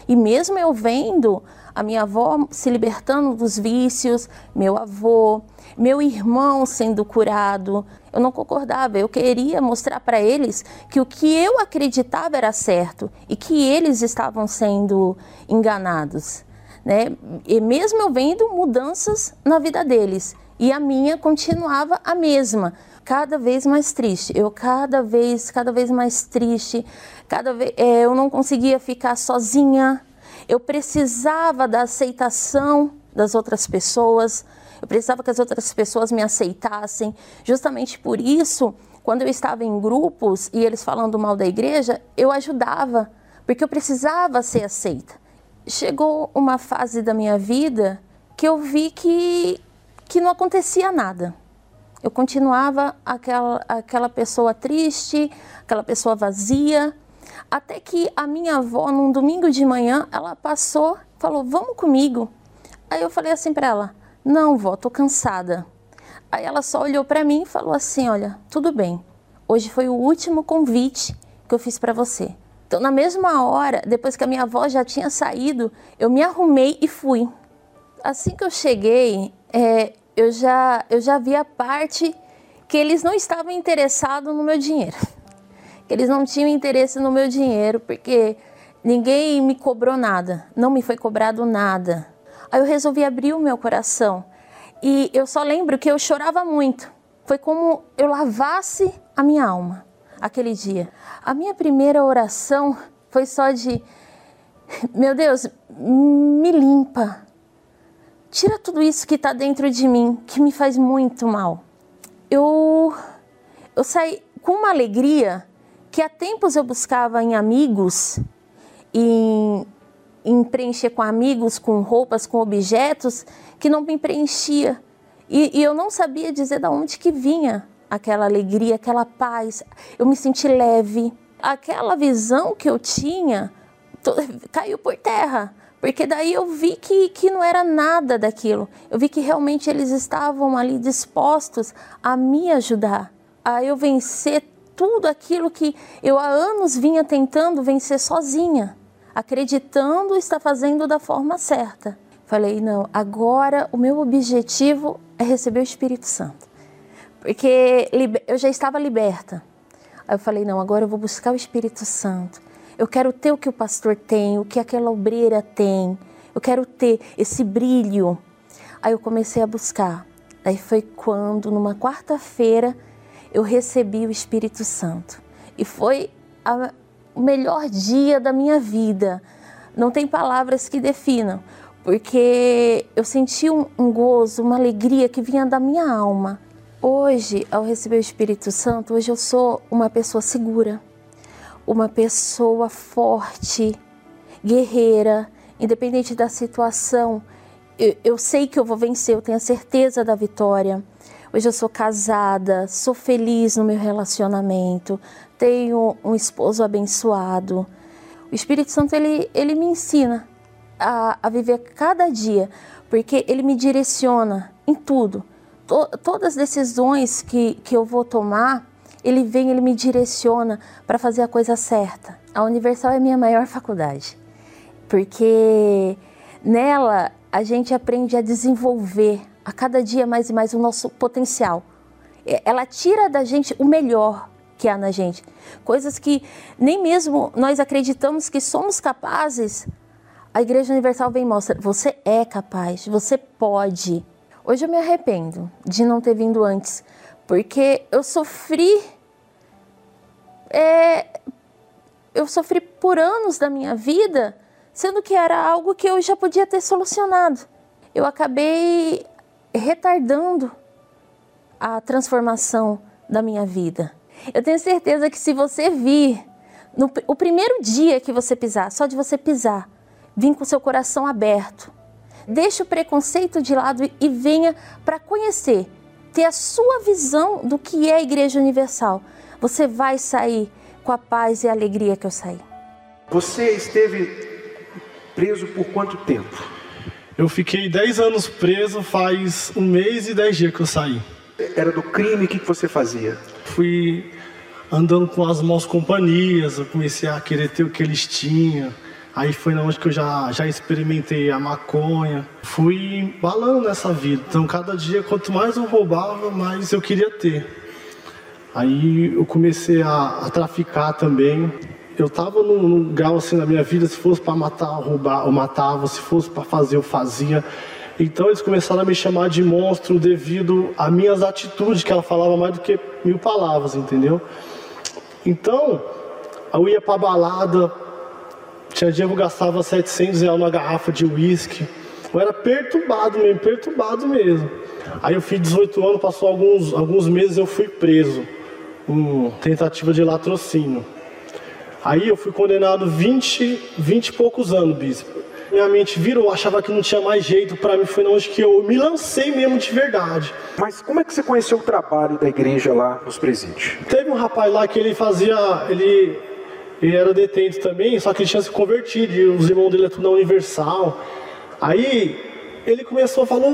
E mesmo eu vendo a minha avó se libertando dos vícios, meu avô, meu irmão sendo curado, eu não concordava. Eu queria mostrar para eles que o que eu acreditava era certo e que eles estavam sendo enganados. Né? E mesmo eu vendo mudanças na vida deles, e a minha continuava a mesma, cada vez mais triste. Eu cada vez, cada vez mais triste, cada vez é, eu não conseguia ficar sozinha. Eu precisava da aceitação das outras pessoas. Eu precisava que as outras pessoas me aceitassem. Justamente por isso, quando eu estava em grupos e eles falando mal da igreja, eu ajudava, porque eu precisava ser aceita. Chegou uma fase da minha vida que eu vi que que não acontecia nada. Eu continuava aquela, aquela pessoa triste, aquela pessoa vazia, até que a minha avó, num domingo de manhã, ela passou, falou: Vamos comigo. Aí eu falei assim para ela: Não, vó, tô cansada. Aí ela só olhou para mim e falou assim: Olha, tudo bem, hoje foi o último convite que eu fiz para você. Então, na mesma hora, depois que a minha avó já tinha saído, eu me arrumei e fui. Assim que eu cheguei, é, eu já, eu já vi a parte que eles não estavam interessados no meu dinheiro. Que eles não tinham interesse no meu dinheiro, porque ninguém me cobrou nada, não me foi cobrado nada. Aí eu resolvi abrir o meu coração. E eu só lembro que eu chorava muito. Foi como eu lavasse a minha alma aquele dia. A minha primeira oração foi só de meu Deus, me limpa. Tira tudo isso que está dentro de mim, que me faz muito mal. Eu, eu saí com uma alegria que há tempos eu buscava em amigos, em, em preencher com amigos, com roupas, com objetos, que não me preenchia. E, e eu não sabia dizer de onde que vinha aquela alegria, aquela paz. Eu me senti leve. Aquela visão que eu tinha (laughs) caiu por terra. Porque daí eu vi que, que não era nada daquilo. Eu vi que realmente eles estavam ali dispostos a me ajudar, a eu vencer tudo aquilo que eu há anos vinha tentando vencer sozinha, acreditando estar fazendo da forma certa. Falei, não, agora o meu objetivo é receber o Espírito Santo. Porque eu já estava liberta. Aí eu falei, não, agora eu vou buscar o Espírito Santo. Eu quero ter o que o pastor tem, o que aquela obreira tem. Eu quero ter esse brilho. Aí eu comecei a buscar. Aí foi quando, numa quarta-feira, eu recebi o Espírito Santo. E foi a, o melhor dia da minha vida. Não tem palavras que definam, porque eu senti um, um gozo, uma alegria que vinha da minha alma. Hoje, ao receber o Espírito Santo, hoje eu sou uma pessoa segura uma pessoa forte, guerreira, independente da situação. Eu, eu, sei que eu vou vencer, eu tenho a certeza da vitória. Hoje eu sou casada, sou feliz no meu relacionamento, tenho um esposo abençoado. O Espírito Santo ele, ele me ensina a, a viver cada dia, porque ele me direciona em tudo. To, todas as decisões que, que eu vou tomar, ele vem, ele me direciona para fazer a coisa certa. A Universal é minha maior faculdade, porque nela a gente aprende a desenvolver a cada dia mais e mais o nosso potencial. Ela tira da gente o melhor que há na gente, coisas que nem mesmo nós acreditamos que somos capazes. A Igreja Universal vem e mostra: você é capaz, você pode. Hoje eu me arrependo de não ter vindo antes, porque eu sofri, é, eu sofri por anos da minha vida, sendo que era algo que eu já podia ter solucionado. Eu acabei retardando a transformação da minha vida. Eu tenho certeza que se você vir no o primeiro dia que você pisar, só de você pisar, vir com seu coração aberto, deixe o preconceito de lado e venha para conhecer ter a sua visão do que é a Igreja Universal, você vai sair com a paz e a alegria que eu saí. Você esteve preso por quanto tempo? Eu fiquei 10 anos preso, faz um mês e 10 dias que eu saí. Era do crime, o que você fazia? Fui andando com as mãos companhias, eu comecei a querer ter o que eles tinham Aí foi onde que eu já, já experimentei a maconha. Fui balando nessa vida. Então, cada dia, quanto mais eu roubava, mais eu queria ter. Aí eu comecei a, a traficar também. Eu tava num, grau assim na minha vida, se fosse para matar, roubar, eu matava, se fosse para fazer, eu fazia. Então eles começaram a me chamar de monstro devido a minhas atitudes, que ela falava mais do que mil palavras, entendeu? Então, eu ia pra balada, tinha dia que eu gastava 700 reais numa garrafa de uísque. Eu era perturbado mesmo, perturbado mesmo. Aí eu fiz 18 anos, passou alguns, alguns meses eu fui preso. Um tentativa de latrocínio. Aí eu fui condenado 20, 20 e poucos anos, bispo. Minha mente virou, achava que não tinha mais jeito para mim, foi onde que eu me lancei mesmo de verdade. Mas como é que você conheceu o trabalho da igreja lá nos presídios? Teve um rapaz lá que ele fazia, ele ele era detento também, só que ele tinha se convertido, e os irmãos dele é tudo na Universal. Aí ele começou a falar,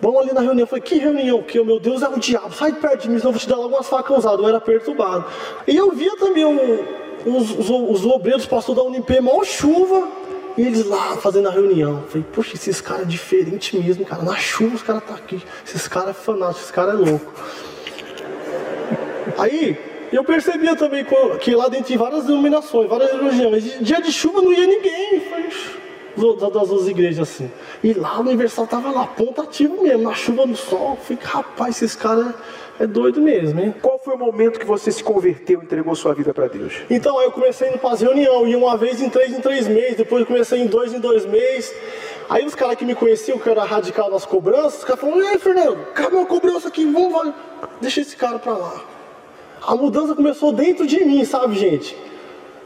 vamos ali na reunião. Eu falei, que reunião? Que meu Deus é o diabo, sai de perto de mim, senão eu vou te dar logo umas facas usadas. Eu era perturbado. E eu via também um, os, os, os obreiros, pastor da Unip, maior chuva, e eles lá fazendo a reunião. Eu falei, poxa, esses caras é diferente mesmo, cara. Na chuva os caras tá aqui. Esses caras é fanáticos, esses caras é louco. Aí eu percebia também que lá dentro tinha várias denominações, várias religiões. Dia de chuva não ia ninguém. das duas igrejas assim. E lá o Universal tava lá, ponto ativo mesmo, na chuva, no sol. Fiquei, rapaz, esses caras é, é doido mesmo, hein? Qual foi o momento que você se converteu, entregou sua vida para Deus? Então, aí eu comecei indo para as reuniões, ia uma vez em três em três meses, depois eu comecei em dois em dois meses. Aí os caras que me conheciam, que eu era radical das cobranças, os caras falaram, ei Fernando, cadê a cobrança aqui? Vamos, deixa esse cara pra lá. A mudança começou dentro de mim, sabe, gente?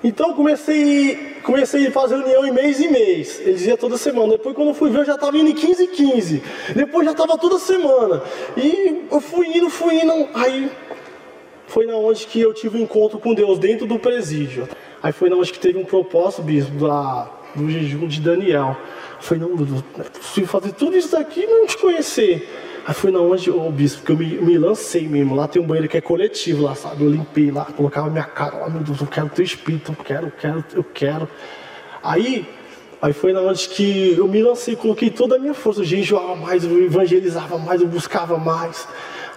Então comecei, comecei a fazer reunião em mês em mês. Eles iam toda semana. Depois quando eu fui ver, eu já estava indo em 15 e 15. Depois já estava toda semana. E eu fui indo, fui indo. Aí foi na onde que eu tive um encontro com Deus, dentro do presídio. Aí foi na onde que teve um propósito, bispo, da, do jejum de Daniel. Eu falei, não, possível fazer tudo isso daqui e não te conhecer. Aí foi na onde, ô oh, bispo, que eu me, me, lancei mesmo. Lá tem um banheiro que é coletivo lá, sabe? Eu limpei lá, colocava minha cara lá, meu Deus, eu quero teu espírito, eu quero, eu quero, eu quero. Aí, aí foi na onde que eu me lancei, coloquei toda a minha força, eu jejuava mais, eu evangelizava mais, eu buscava mais.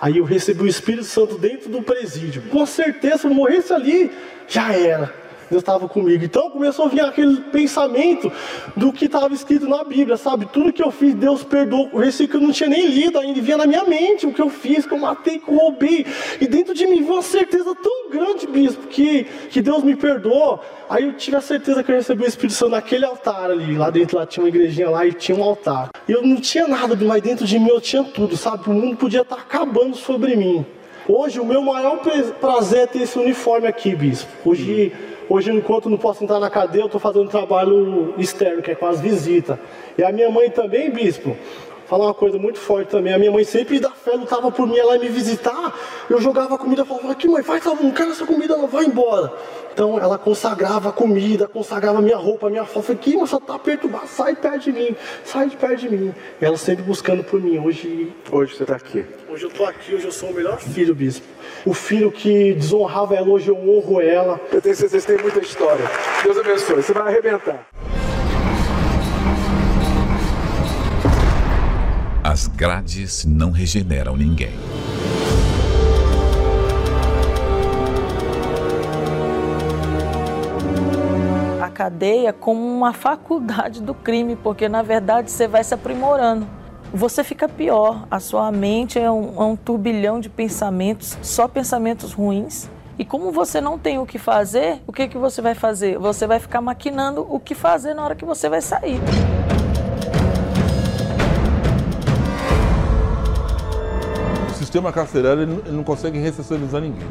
Aí eu recebi o Espírito Santo dentro do presídio. Com certeza, se eu morresse ali, já era. Deus estava comigo. Então começou a vir aquele pensamento do que estava escrito na Bíblia, sabe? Tudo que eu fiz, Deus perdoou. O versículo que eu não tinha nem lido ainda, vinha na minha mente o que eu fiz, que eu matei, que eu roubei. E dentro de mim veio uma certeza tão grande, bispo, que, que Deus me perdoou. Aí eu tive a certeza que eu recebi o Espírito Santo naquele altar ali. Lá dentro lá tinha uma igrejinha lá e tinha um altar. E eu não tinha nada, mas dentro de mim eu tinha tudo, sabe? O mundo podia estar acabando sobre mim. Hoje o meu maior prazer é ter esse uniforme aqui, bispo. Hoje Hoje, enquanto não posso entrar na cadeia, eu estou fazendo um trabalho externo, que é com as visitas. E a minha mãe também, bispo, falar uma coisa muito forte também. A minha mãe sempre da fé lutava por mim, ela ia me visitar. Eu jogava comida, falava, aqui mãe, faz, não quero essa comida, não, vai embora. Então ela consagrava a comida, consagrava a minha roupa, a minha falei, que, mas só tá perturbado, sai perto de mim, sai de perto de mim. E ela sempre buscando por mim. Hoje. Hoje você está aqui. Hoje eu estou aqui, hoje eu sou o melhor filho, bispo. O filho que desonrava ela, hoje eu honro ela. Eu tenho certeza que vocês têm muita história. Deus abençoe, você vai arrebentar. As grades não regeneram ninguém. A cadeia como uma faculdade do crime, porque na verdade você vai se aprimorando. Você fica pior, a sua mente é um, é um turbilhão de pensamentos, só pensamentos ruins. E como você não tem o que fazer, o que, que você vai fazer? Você vai ficar maquinando o que fazer na hora que você vai sair. sistema carcerário ele não consegue ressocializar ninguém.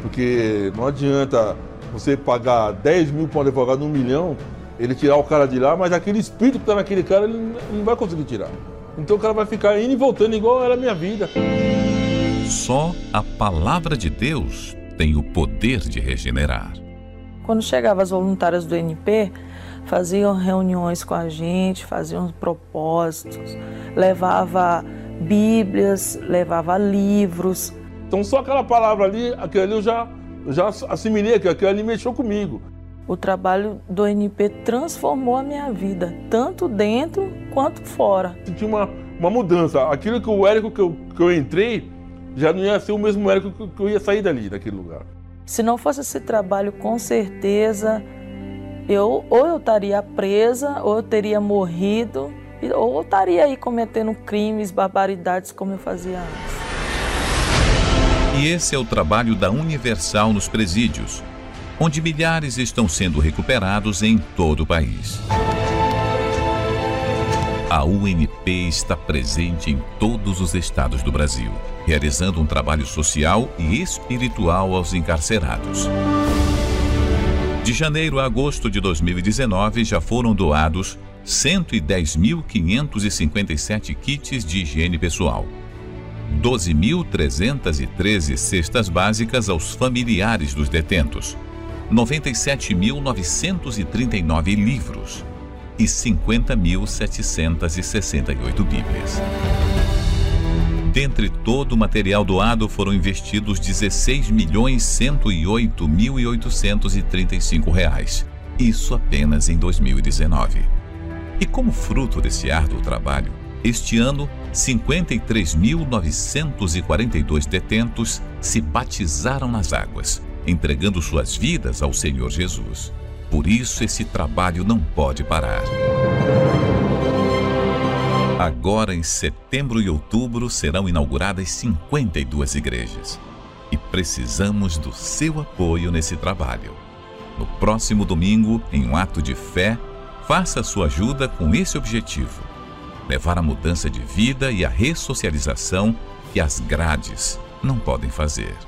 Porque não adianta você pagar 10 mil para um advogado, um milhão, ele tirar o cara de lá, mas aquele espírito que está naquele cara, ele não vai conseguir tirar. Então o cara vai ficar indo e voltando igual era a minha vida. Só a palavra de Deus tem o poder de regenerar. Quando chegavam as voluntárias do NP, faziam reuniões com a gente, faziam propósitos, levava bíblias, levava livros. Então só aquela palavra ali, aquele ali eu já, já assimilei, aquele ali mexeu comigo. O trabalho do NP transformou a minha vida, tanto dentro quanto fora. Senti uma, uma mudança. Aquilo que o Érico que eu, que eu entrei, já não ia ser o mesmo Érico que, que eu ia sair dali, daquele lugar. Se não fosse esse trabalho, com certeza, eu ou eu estaria presa, ou eu teria morrido, ou estaria aí cometendo crimes, barbaridades como eu fazia antes. E esse é o trabalho da Universal nos presídios, onde milhares estão sendo recuperados em todo o país. A UNP está presente em todos os estados do Brasil, realizando um trabalho social e espiritual aos encarcerados. De janeiro a agosto de 2019, já foram doados 110.557 kits de higiene pessoal, 12.313 cestas básicas aos familiares dos detentos, 97.939 livros e 50.768 bíblias. Dentre todo o material doado foram investidos 16 milhões 108.835 reais. Isso apenas em 2019. E como fruto desse árduo trabalho, este ano, 53.942 detentos se batizaram nas águas, entregando suas vidas ao Senhor Jesus. Por isso, esse trabalho não pode parar. Agora, em setembro e outubro, serão inauguradas 52 igrejas. E precisamos do seu apoio nesse trabalho. No próximo domingo, em um ato de fé, faça sua ajuda com esse objetivo: levar a mudança de vida e a ressocialização que as grades não podem fazer.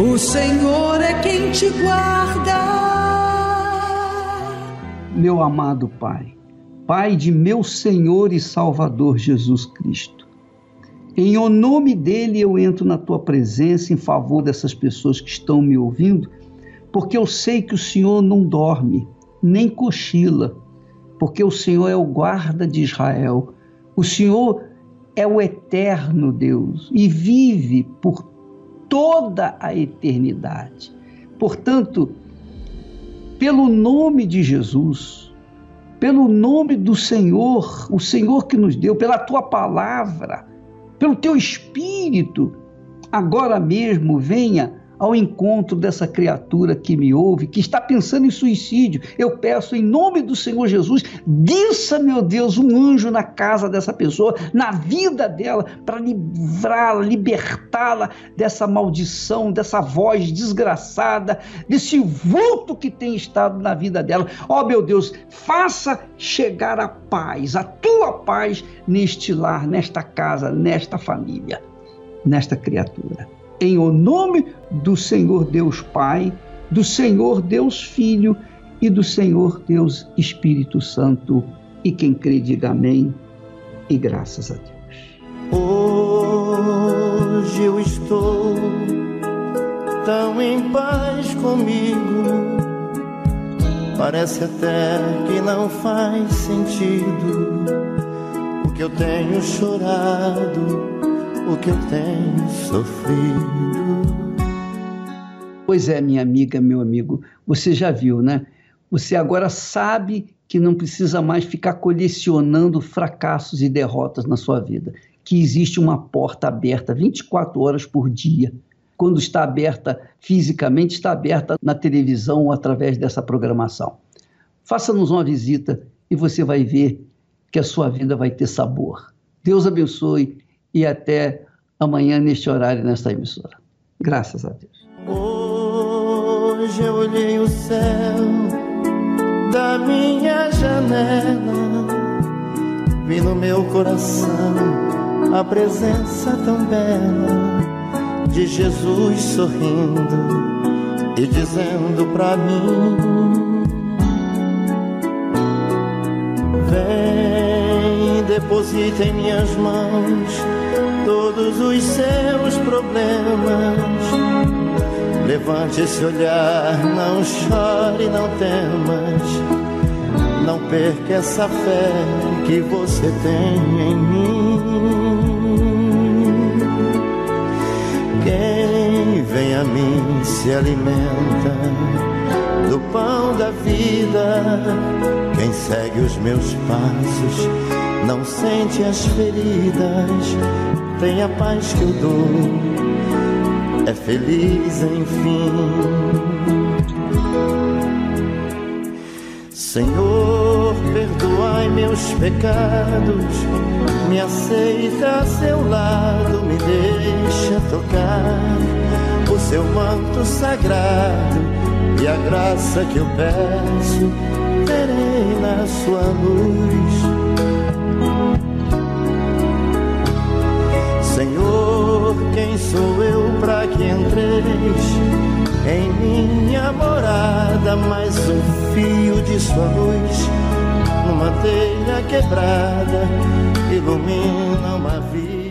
O Senhor é quem te guarda meu amado Pai, Pai de meu Senhor e Salvador Jesus Cristo. Em o nome dele eu entro na tua presença em favor dessas pessoas que estão me ouvindo, porque eu sei que o Senhor não dorme, nem cochila, porque o Senhor é o guarda de Israel. O Senhor é o eterno Deus e vive por toda a eternidade. Portanto, pelo nome de Jesus, pelo nome do Senhor, o Senhor que nos deu, pela tua palavra, pelo teu espírito, agora mesmo venha ao encontro dessa criatura que me ouve, que está pensando em suicídio. Eu peço em nome do Senhor Jesus, desça, meu Deus, um anjo na casa dessa pessoa, na vida dela, para livrá-la, libertá-la dessa maldição, dessa voz desgraçada, desse vulto que tem estado na vida dela. Ó, oh, meu Deus, faça chegar a paz, a tua paz neste lar, nesta casa, nesta família, nesta criatura em o nome do Senhor Deus Pai, do Senhor Deus Filho e do Senhor Deus Espírito Santo. E quem crê, diga amém e graças a Deus. Hoje eu estou tão em paz comigo. Parece até que não faz sentido o que eu tenho chorado o que eu tenho sofrido. Pois é, minha amiga, meu amigo, você já viu, né? Você agora sabe que não precisa mais ficar colecionando fracassos e derrotas na sua vida, que existe uma porta aberta 24 horas por dia. Quando está aberta fisicamente, está aberta na televisão ou através dessa programação. Faça-nos uma visita e você vai ver que a sua vida vai ter sabor. Deus abençoe e até amanhã neste horário nesta emissora. Graças a Deus. Hoje eu olhei o céu da minha janela, vi no meu coração a presença tão bela de Jesus sorrindo e dizendo para mim: deposita em minhas mãos todos os seus problemas. Levante esse olhar, não chore, não temas. Não perca essa fé que você tem em mim. Quem vem a mim se alimenta do pão da vida. Quem segue os meus passos não sente as feridas tem a paz que eu dou, é feliz enfim. Senhor, perdoai meus pecados, me aceita a seu lado, me deixa tocar o seu manto sagrado e a graça que eu peço, terei na sua luz quem sou eu para que entreis em minha morada? Mais um fio de sua luz, numa telha quebrada, ilumina uma vida.